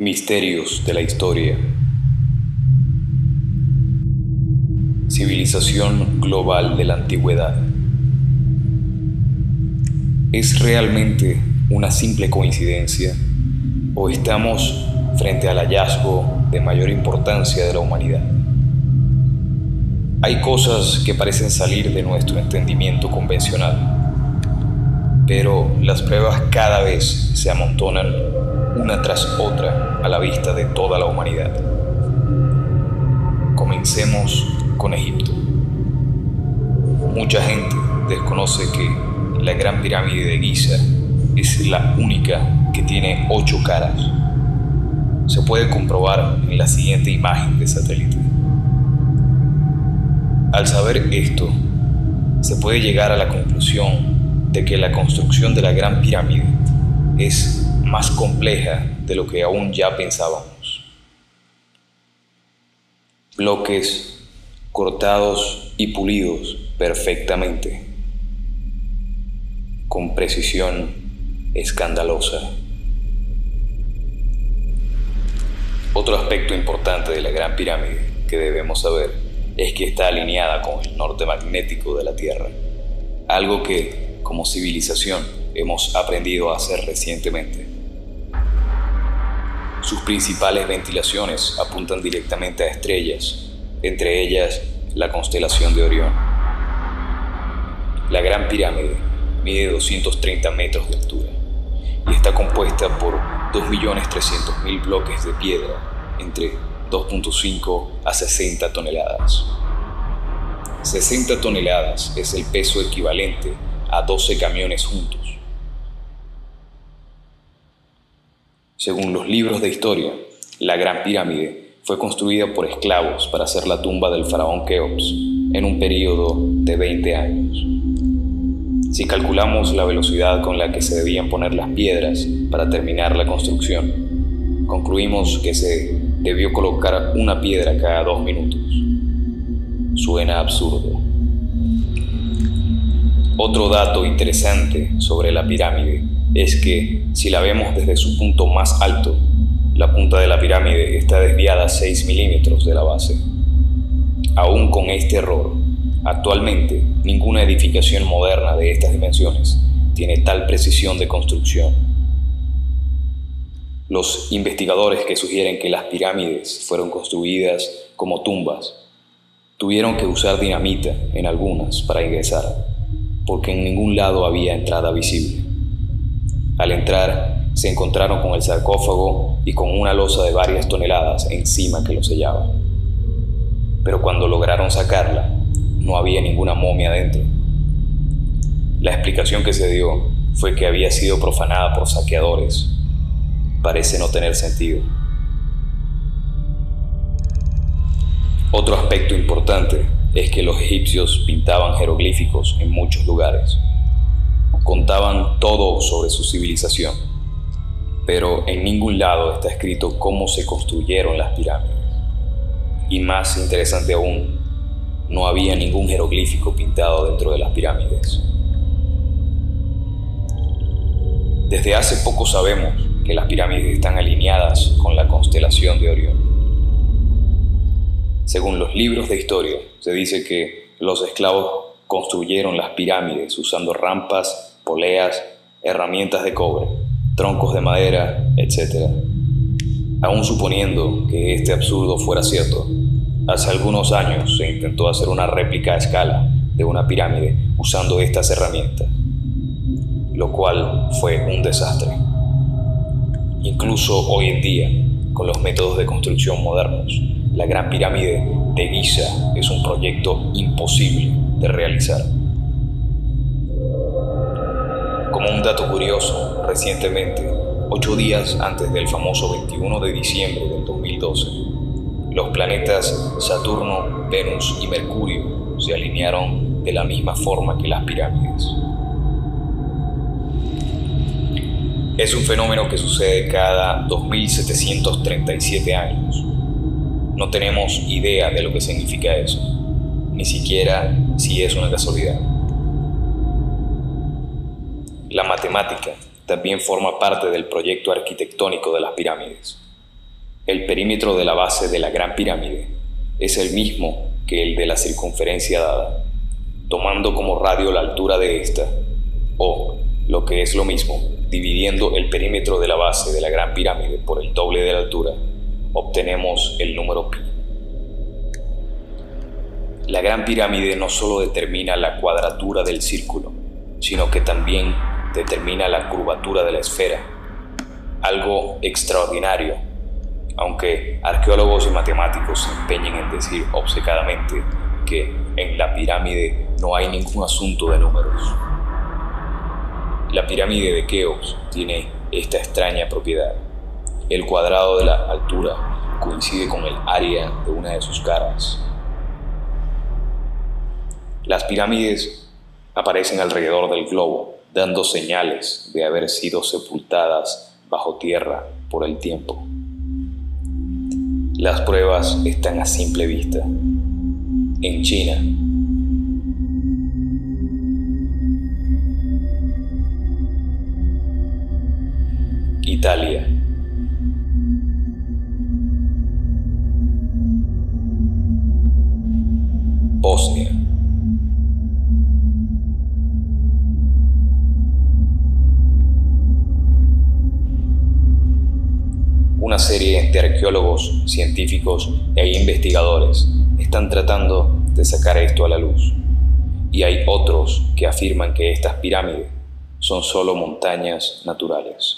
Misterios de la historia. Civilización global de la antigüedad. ¿Es realmente una simple coincidencia o estamos frente al hallazgo de mayor importancia de la humanidad? Hay cosas que parecen salir de nuestro entendimiento convencional, pero las pruebas cada vez se amontonan una tras otra a la vista de toda la humanidad. Comencemos con Egipto. Mucha gente desconoce que la Gran Pirámide de Giza es la única que tiene ocho caras. Se puede comprobar en la siguiente imagen de satélite. Al saber esto, se puede llegar a la conclusión de que la construcción de la Gran Pirámide es más compleja de lo que aún ya pensábamos. Bloques cortados y pulidos perfectamente, con precisión escandalosa. Otro aspecto importante de la Gran Pirámide que debemos saber es que está alineada con el norte magnético de la Tierra, algo que, como civilización, hemos aprendido a hacer recientemente. Sus principales ventilaciones apuntan directamente a estrellas, entre ellas la constelación de Orión. La Gran Pirámide mide 230 metros de altura y está compuesta por 2.300.000 bloques de piedra entre 2.5 a 60 toneladas. 60 toneladas es el peso equivalente a 12 camiones juntos. Según los libros de historia, la Gran Pirámide fue construida por esclavos para hacer la tumba del faraón Keops en un periodo de 20 años. Si calculamos la velocidad con la que se debían poner las piedras para terminar la construcción, concluimos que se debió colocar una piedra cada dos minutos. Suena absurdo. Otro dato interesante sobre la pirámide es que si la vemos desde su punto más alto, la punta de la pirámide está desviada 6 milímetros de la base. Aún con este error, actualmente ninguna edificación moderna de estas dimensiones tiene tal precisión de construcción. Los investigadores que sugieren que las pirámides fueron construidas como tumbas tuvieron que usar dinamita en algunas para ingresar, porque en ningún lado había entrada visible. Al entrar, se encontraron con el sarcófago y con una losa de varias toneladas encima que lo sellaba. Pero cuando lograron sacarla, no había ninguna momia dentro. La explicación que se dio fue que había sido profanada por saqueadores. Parece no tener sentido. Otro aspecto importante es que los egipcios pintaban jeroglíficos en muchos lugares contaban todo sobre su civilización, pero en ningún lado está escrito cómo se construyeron las pirámides. Y más interesante aún, no había ningún jeroglífico pintado dentro de las pirámides. Desde hace poco sabemos que las pirámides están alineadas con la constelación de Orión. Según los libros de historia, se dice que los esclavos construyeron las pirámides usando rampas poleas, herramientas de cobre, troncos de madera, etc. Aún suponiendo que este absurdo fuera cierto, hace algunos años se intentó hacer una réplica a escala de una pirámide usando estas herramientas, lo cual fue un desastre. Incluso hoy en día, con los métodos de construcción modernos, la Gran Pirámide de Giza es un proyecto imposible de realizar. Un dato curioso, recientemente, ocho días antes del famoso 21 de diciembre del 2012, los planetas Saturno, Venus y Mercurio se alinearon de la misma forma que las pirámides. Es un fenómeno que sucede cada 2737 años. No tenemos idea de lo que significa eso, ni siquiera si es una casualidad. La matemática también forma parte del proyecto arquitectónico de las pirámides. El perímetro de la base de la Gran Pirámide es el mismo que el de la circunferencia dada, tomando como radio la altura de esta, o, lo que es lo mismo, dividiendo el perímetro de la base de la Gran Pirámide por el doble de la altura, obtenemos el número pi. La Gran Pirámide no solo determina la cuadratura del círculo, sino que también determina la curvatura de la esfera, algo extraordinario, aunque arqueólogos y matemáticos se empeñen en decir obcecadamente que en la pirámide no hay ningún asunto de números. La pirámide de Keops tiene esta extraña propiedad. El cuadrado de la altura coincide con el área de una de sus caras. Las pirámides aparecen alrededor del globo, dando señales de haber sido sepultadas bajo tierra por el tiempo. Las pruebas están a simple vista. En China, científicos e investigadores están tratando de sacar esto a la luz. Y hay otros que afirman que estas pirámides son solo montañas naturales.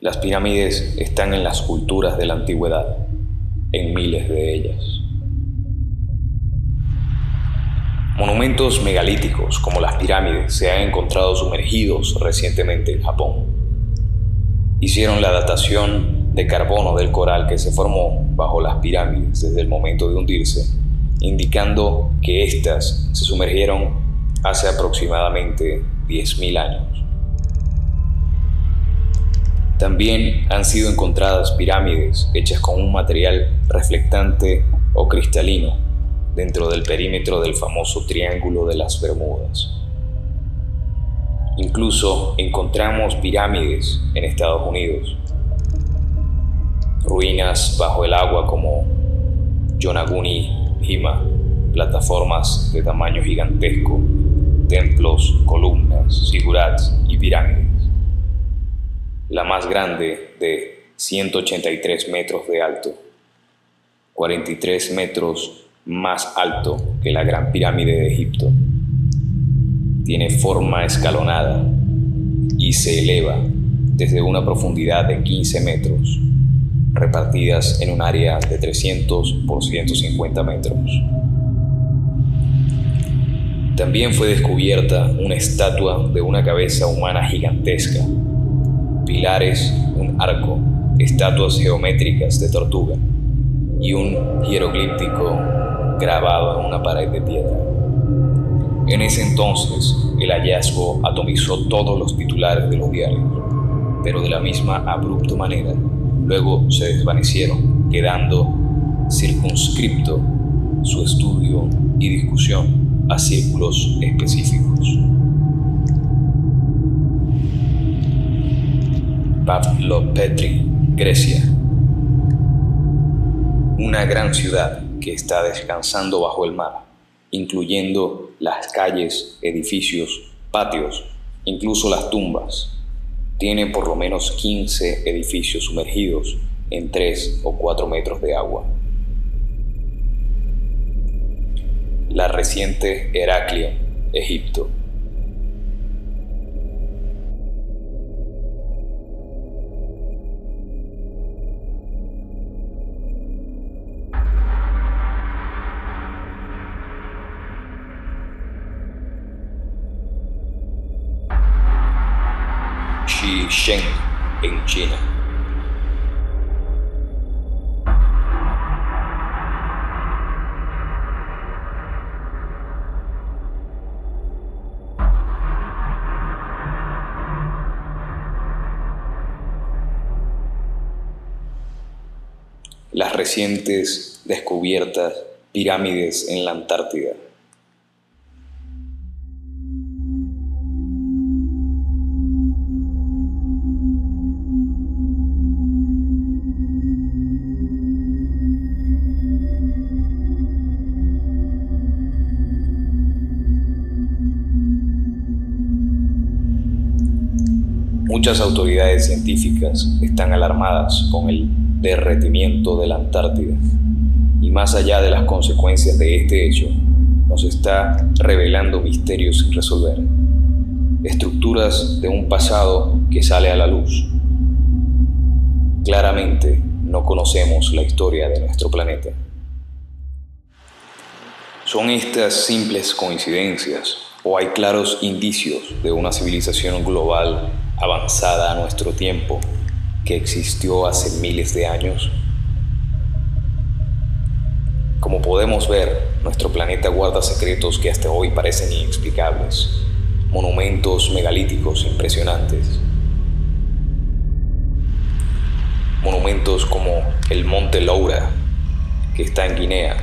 Las pirámides están en las culturas de la antigüedad, en miles de ellas. Monumentos megalíticos como las pirámides se han encontrado sumergidos recientemente en Japón hicieron la datación de carbono del coral que se formó bajo las pirámides desde el momento de hundirse, indicando que éstas se sumergieron hace aproximadamente 10.000 años. También han sido encontradas pirámides hechas con un material reflectante o cristalino dentro del perímetro del famoso Triángulo de las Bermudas. Incluso encontramos pirámides en Estados Unidos, ruinas bajo el agua como Yonaguni Hima, plataformas de tamaño gigantesco, templos, columnas, sigurats y pirámides. La más grande de 183 metros de alto, 43 metros más alto que la Gran Pirámide de Egipto tiene forma escalonada y se eleva desde una profundidad de 15 metros, repartidas en un área de 300 por 150 metros. También fue descubierta una estatua de una cabeza humana gigantesca, pilares, un arco, estatuas geométricas de tortuga y un hieroglíptico grabado en una pared de piedra. En ese entonces, el hallazgo atomizó todos los titulares de los diarios, pero de la misma abrupta manera, luego se desvanecieron, quedando circunscripto su estudio y discusión a círculos específicos. Pavlopetri, Grecia. Una gran ciudad que está descansando bajo el mar incluyendo las calles, edificios, patios, incluso las tumbas. Tiene por lo menos 15 edificios sumergidos en 3 o 4 metros de agua. La reciente Heraclion, Egipto. En China. Las recientes descubiertas pirámides en la Antártida. Muchas autoridades científicas están alarmadas con el derretimiento de la Antártida y más allá de las consecuencias de este hecho, nos está revelando misterios sin resolver, estructuras de un pasado que sale a la luz. Claramente no conocemos la historia de nuestro planeta. ¿Son estas simples coincidencias o hay claros indicios de una civilización global avanzada a nuestro tiempo que existió hace miles de años? Como podemos ver, nuestro planeta guarda secretos que hasta hoy parecen inexplicables, monumentos megalíticos impresionantes, monumentos como el Monte Loura, que está en Guinea,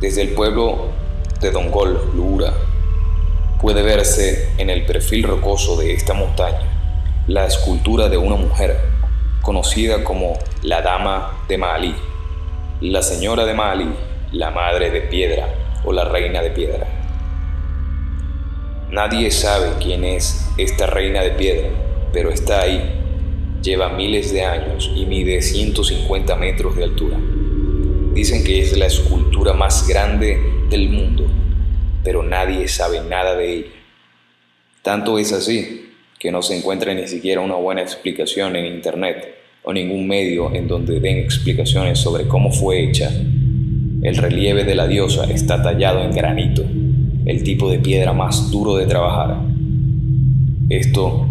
desde el pueblo de Dongol, Lura, puede verse en el perfil rocoso de esta montaña la escultura de una mujer conocida como la Dama de Mali, la Señora de Mali, la Madre de Piedra o la Reina de Piedra. Nadie sabe quién es esta Reina de Piedra, pero está ahí. Lleva miles de años y mide 150 metros de altura. Dicen que es la escultura más grande del mundo, pero nadie sabe nada de ella. Tanto es así que no se encuentra ni siquiera una buena explicación en Internet o ningún medio en donde den explicaciones sobre cómo fue hecha. El relieve de la diosa está tallado en granito, el tipo de piedra más duro de trabajar. Esto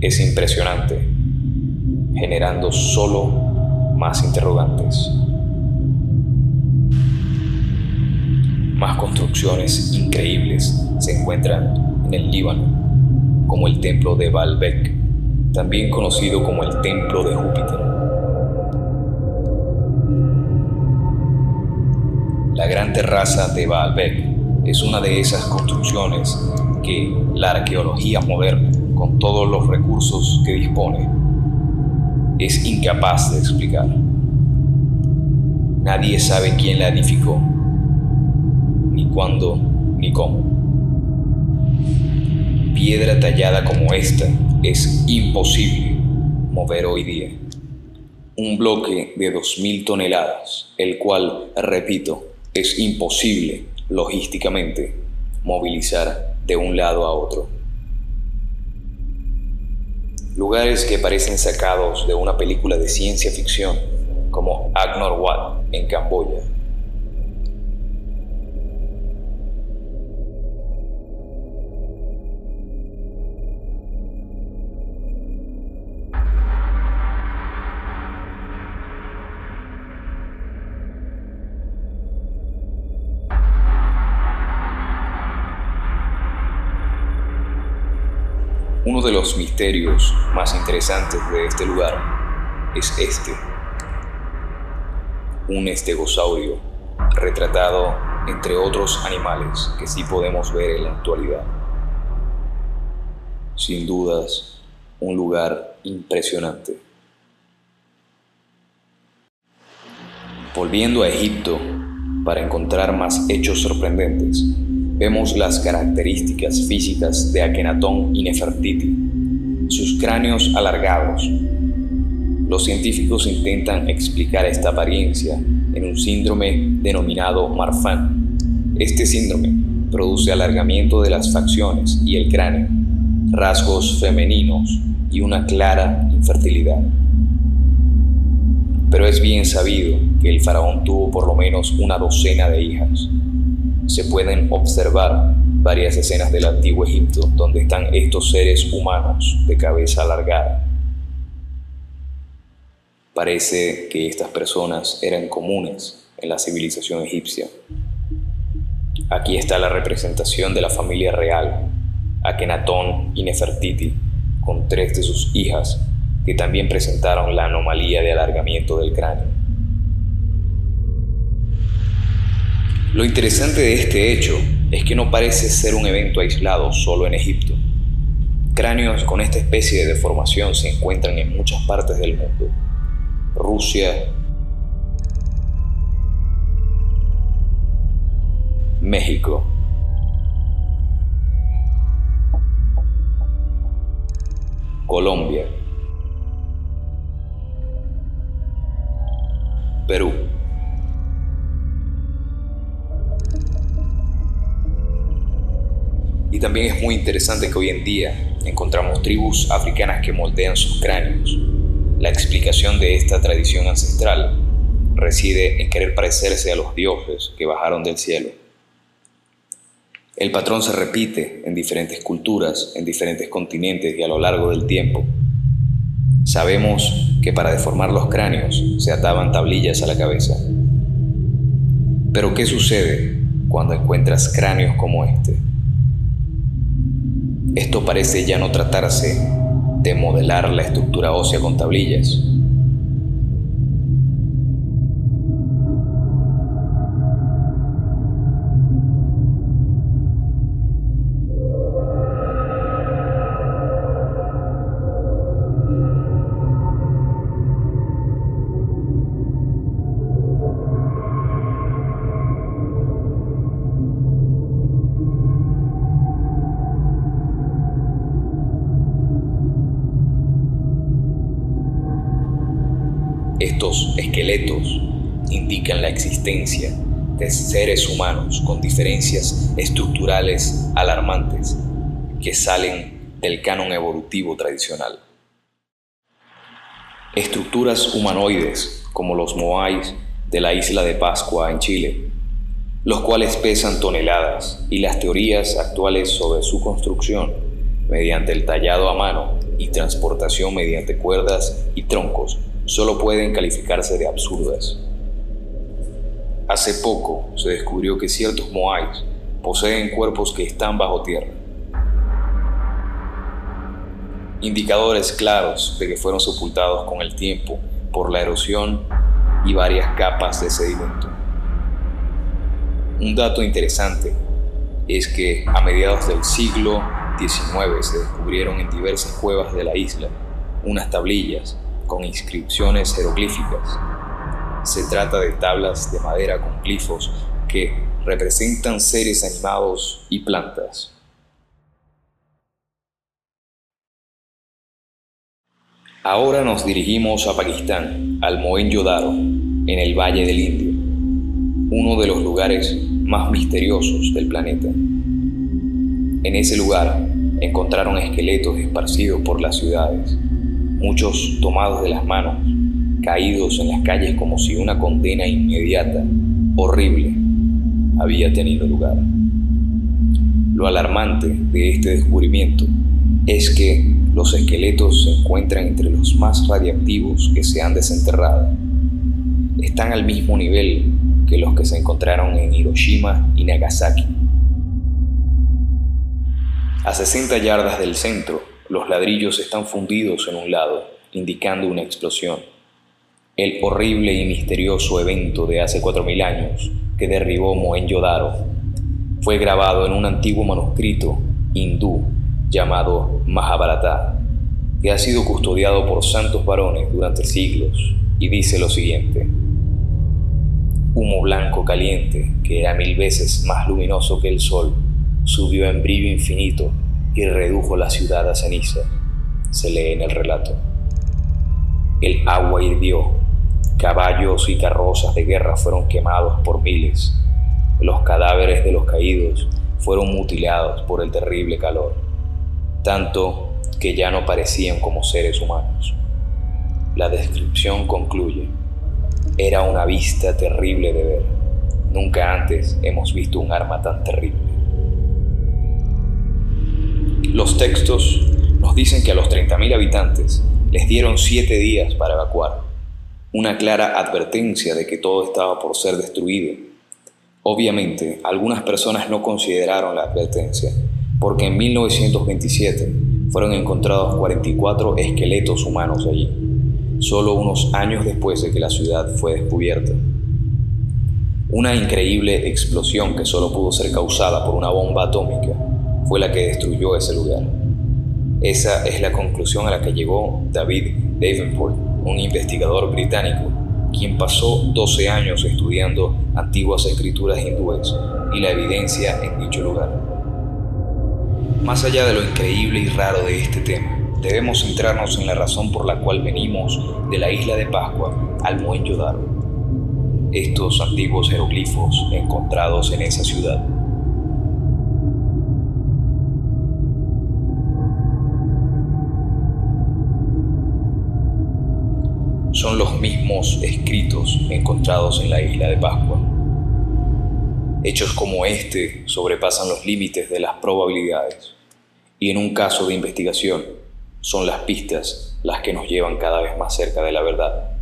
es impresionante, generando solo más interrogantes. Más construcciones increíbles se encuentran en el Líbano, como el templo de Baalbek, también conocido como el templo de Júpiter. La gran terraza de Baalbek es una de esas construcciones que la arqueología moderna, con todos los recursos que dispone, es incapaz de explicar. Nadie sabe quién la edificó cuándo, ni cómo. Piedra tallada como esta es imposible mover hoy día. Un bloque de 2.000 toneladas, el cual, repito, es imposible logísticamente movilizar de un lado a otro. Lugares que parecen sacados de una película de ciencia ficción, como Agnor Wat en Camboya, Uno de los misterios más interesantes de este lugar es este. Un estegosaurio retratado entre otros animales que sí podemos ver en la actualidad. Sin dudas, un lugar impresionante. Volviendo a Egipto para encontrar más hechos sorprendentes, vemos las características físicas de Akenatón y Nefertiti, sus cráneos alargados. Los científicos intentan explicar esta apariencia en un síndrome denominado Marfan. Este síndrome produce alargamiento de las facciones y el cráneo, rasgos femeninos y una clara infertilidad. Pero es bien sabido que el faraón tuvo por lo menos una docena de hijas, se pueden observar varias escenas del antiguo Egipto donde están estos seres humanos de cabeza alargada. Parece que estas personas eran comunes en la civilización egipcia. Aquí está la representación de la familia real, Akenatón y Nefertiti, con tres de sus hijas que también presentaron la anomalía de alargamiento del cráneo. Lo interesante de este hecho es que no parece ser un evento aislado solo en Egipto. Cráneos con esta especie de deformación se encuentran en muchas partes del mundo. Rusia, México, Colombia, Perú. Y también es muy interesante que hoy en día encontramos tribus africanas que moldean sus cráneos. La explicación de esta tradición ancestral reside en querer parecerse a los dioses que bajaron del cielo. El patrón se repite en diferentes culturas, en diferentes continentes y a lo largo del tiempo. Sabemos que para deformar los cráneos se ataban tablillas a la cabeza. Pero ¿qué sucede cuando encuentras cráneos como este? Esto parece ya no tratarse de modelar la estructura ósea con tablillas, Estos esqueletos indican la existencia de seres humanos con diferencias estructurales alarmantes que salen del canon evolutivo tradicional. Estructuras humanoides como los moais de la isla de Pascua en Chile, los cuales pesan toneladas y las teorías actuales sobre su construcción mediante el tallado a mano y transportación mediante cuerdas y troncos solo pueden calificarse de absurdas. Hace poco se descubrió que ciertos moais poseen cuerpos que están bajo tierra. Indicadores claros de que fueron sepultados con el tiempo por la erosión y varias capas de sedimento. Un dato interesante es que a mediados del siglo XIX se descubrieron en diversas cuevas de la isla unas tablillas con inscripciones jeroglíficas. Se trata de tablas de madera con glifos que representan seres animados y plantas. Ahora nos dirigimos a Pakistán, al Mohenjo-Daro, en el Valle del Indio, uno de los lugares más misteriosos del planeta. En ese lugar encontraron esqueletos esparcidos por las ciudades, muchos tomados de las manos, caídos en las calles como si una condena inmediata, horrible, había tenido lugar. Lo alarmante de este descubrimiento es que los esqueletos se encuentran entre los más radiactivos que se han desenterrado. Están al mismo nivel que los que se encontraron en Hiroshima y Nagasaki. A 60 yardas del centro, los ladrillos están fundidos en un lado, indicando una explosión. El horrible y misterioso evento de hace 4.000 años que derribó Mohenjo-Daro fue grabado en un antiguo manuscrito hindú llamado Mahabharata, que ha sido custodiado por santos varones durante siglos y dice lo siguiente. Humo blanco caliente, que era mil veces más luminoso que el sol, subió en brillo infinito y redujo la ciudad a ceniza, se lee en el relato. El agua hirvió, caballos y carrozas de guerra fueron quemados por miles, los cadáveres de los caídos fueron mutilados por el terrible calor, tanto que ya no parecían como seres humanos. La descripción concluye, era una vista terrible de ver. Nunca antes hemos visto un arma tan terrible. Los textos nos dicen que a los 30.000 habitantes les dieron siete días para evacuar, una clara advertencia de que todo estaba por ser destruido. Obviamente, algunas personas no consideraron la advertencia, porque en 1927 fueron encontrados 44 esqueletos humanos allí, solo unos años después de que la ciudad fue descubierta. Una increíble explosión que solo pudo ser causada por una bomba atómica fue la que destruyó ese lugar. Esa es la conclusión a la que llegó David Davenport, un investigador británico, quien pasó 12 años estudiando antiguas escrituras hindúes y la evidencia en dicho lugar. Más allá de lo increíble y raro de este tema, debemos centrarnos en la razón por la cual venimos de la isla de Pascua al Mohenjo-Daro. Estos antiguos jeroglifos encontrados en esa ciudad escritos encontrados en la isla de Pascua. Hechos como este sobrepasan los límites de las probabilidades y en un caso de investigación son las pistas las que nos llevan cada vez más cerca de la verdad.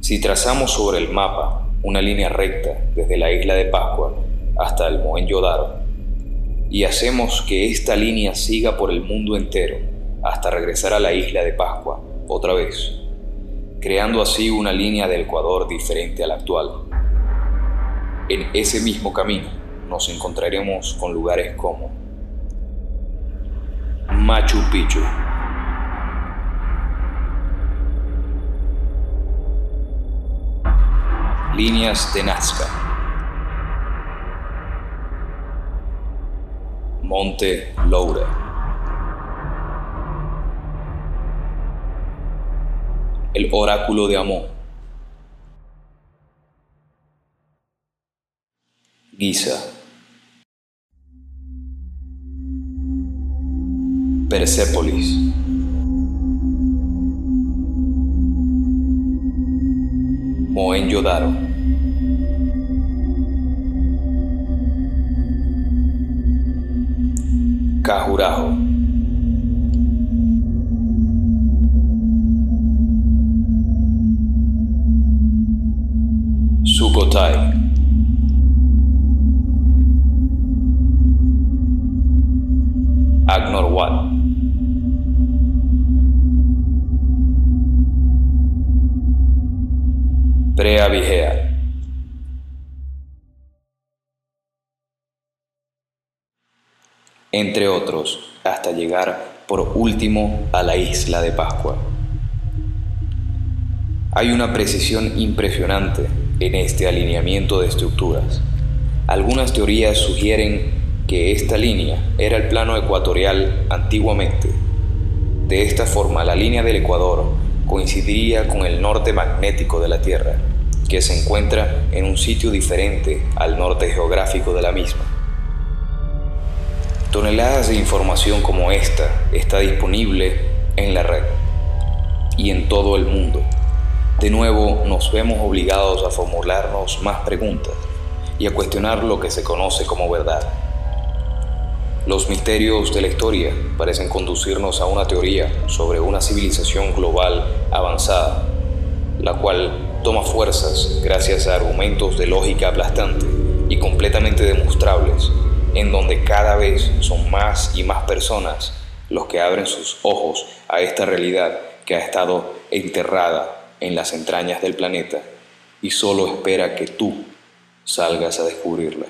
Si trazamos sobre el mapa una línea recta desde la isla de Pascua hasta el Mohenjo-Daro y hacemos que esta línea siga por el mundo entero hasta regresar a la isla de Pascua otra vez, creando así una línea del Ecuador diferente a la actual. En ese mismo camino nos encontraremos con lugares como Machu Picchu, líneas de Nazca, Monte Loura. El oráculo de Amón. Giza. Persépolis. Mohenjo-Daro. Cajurajo. Entre otros, hasta llegar por último a la isla de Pascua. Hay una precisión impresionante en este alineamiento de estructuras. Algunas teorías sugieren que esta línea era el plano ecuatorial antiguamente. De esta forma, la línea del Ecuador coincidiría con el norte magnético de la Tierra, que se encuentra en un sitio diferente al norte geográfico de la misma. Toneladas de información como esta está disponible en la red y en todo el mundo. De nuevo nos vemos obligados a formularnos más preguntas y a cuestionar lo que se conoce como verdad. Los misterios de la historia parecen conducirnos a una teoría sobre una civilización global avanzada, la cual toma fuerzas gracias a argumentos de lógica aplastante y completamente demostrables, en donde cada vez son más y más personas los que abren sus ojos a esta realidad que ha estado enterrada en las entrañas del planeta y solo espera que tú salgas a descubrirla.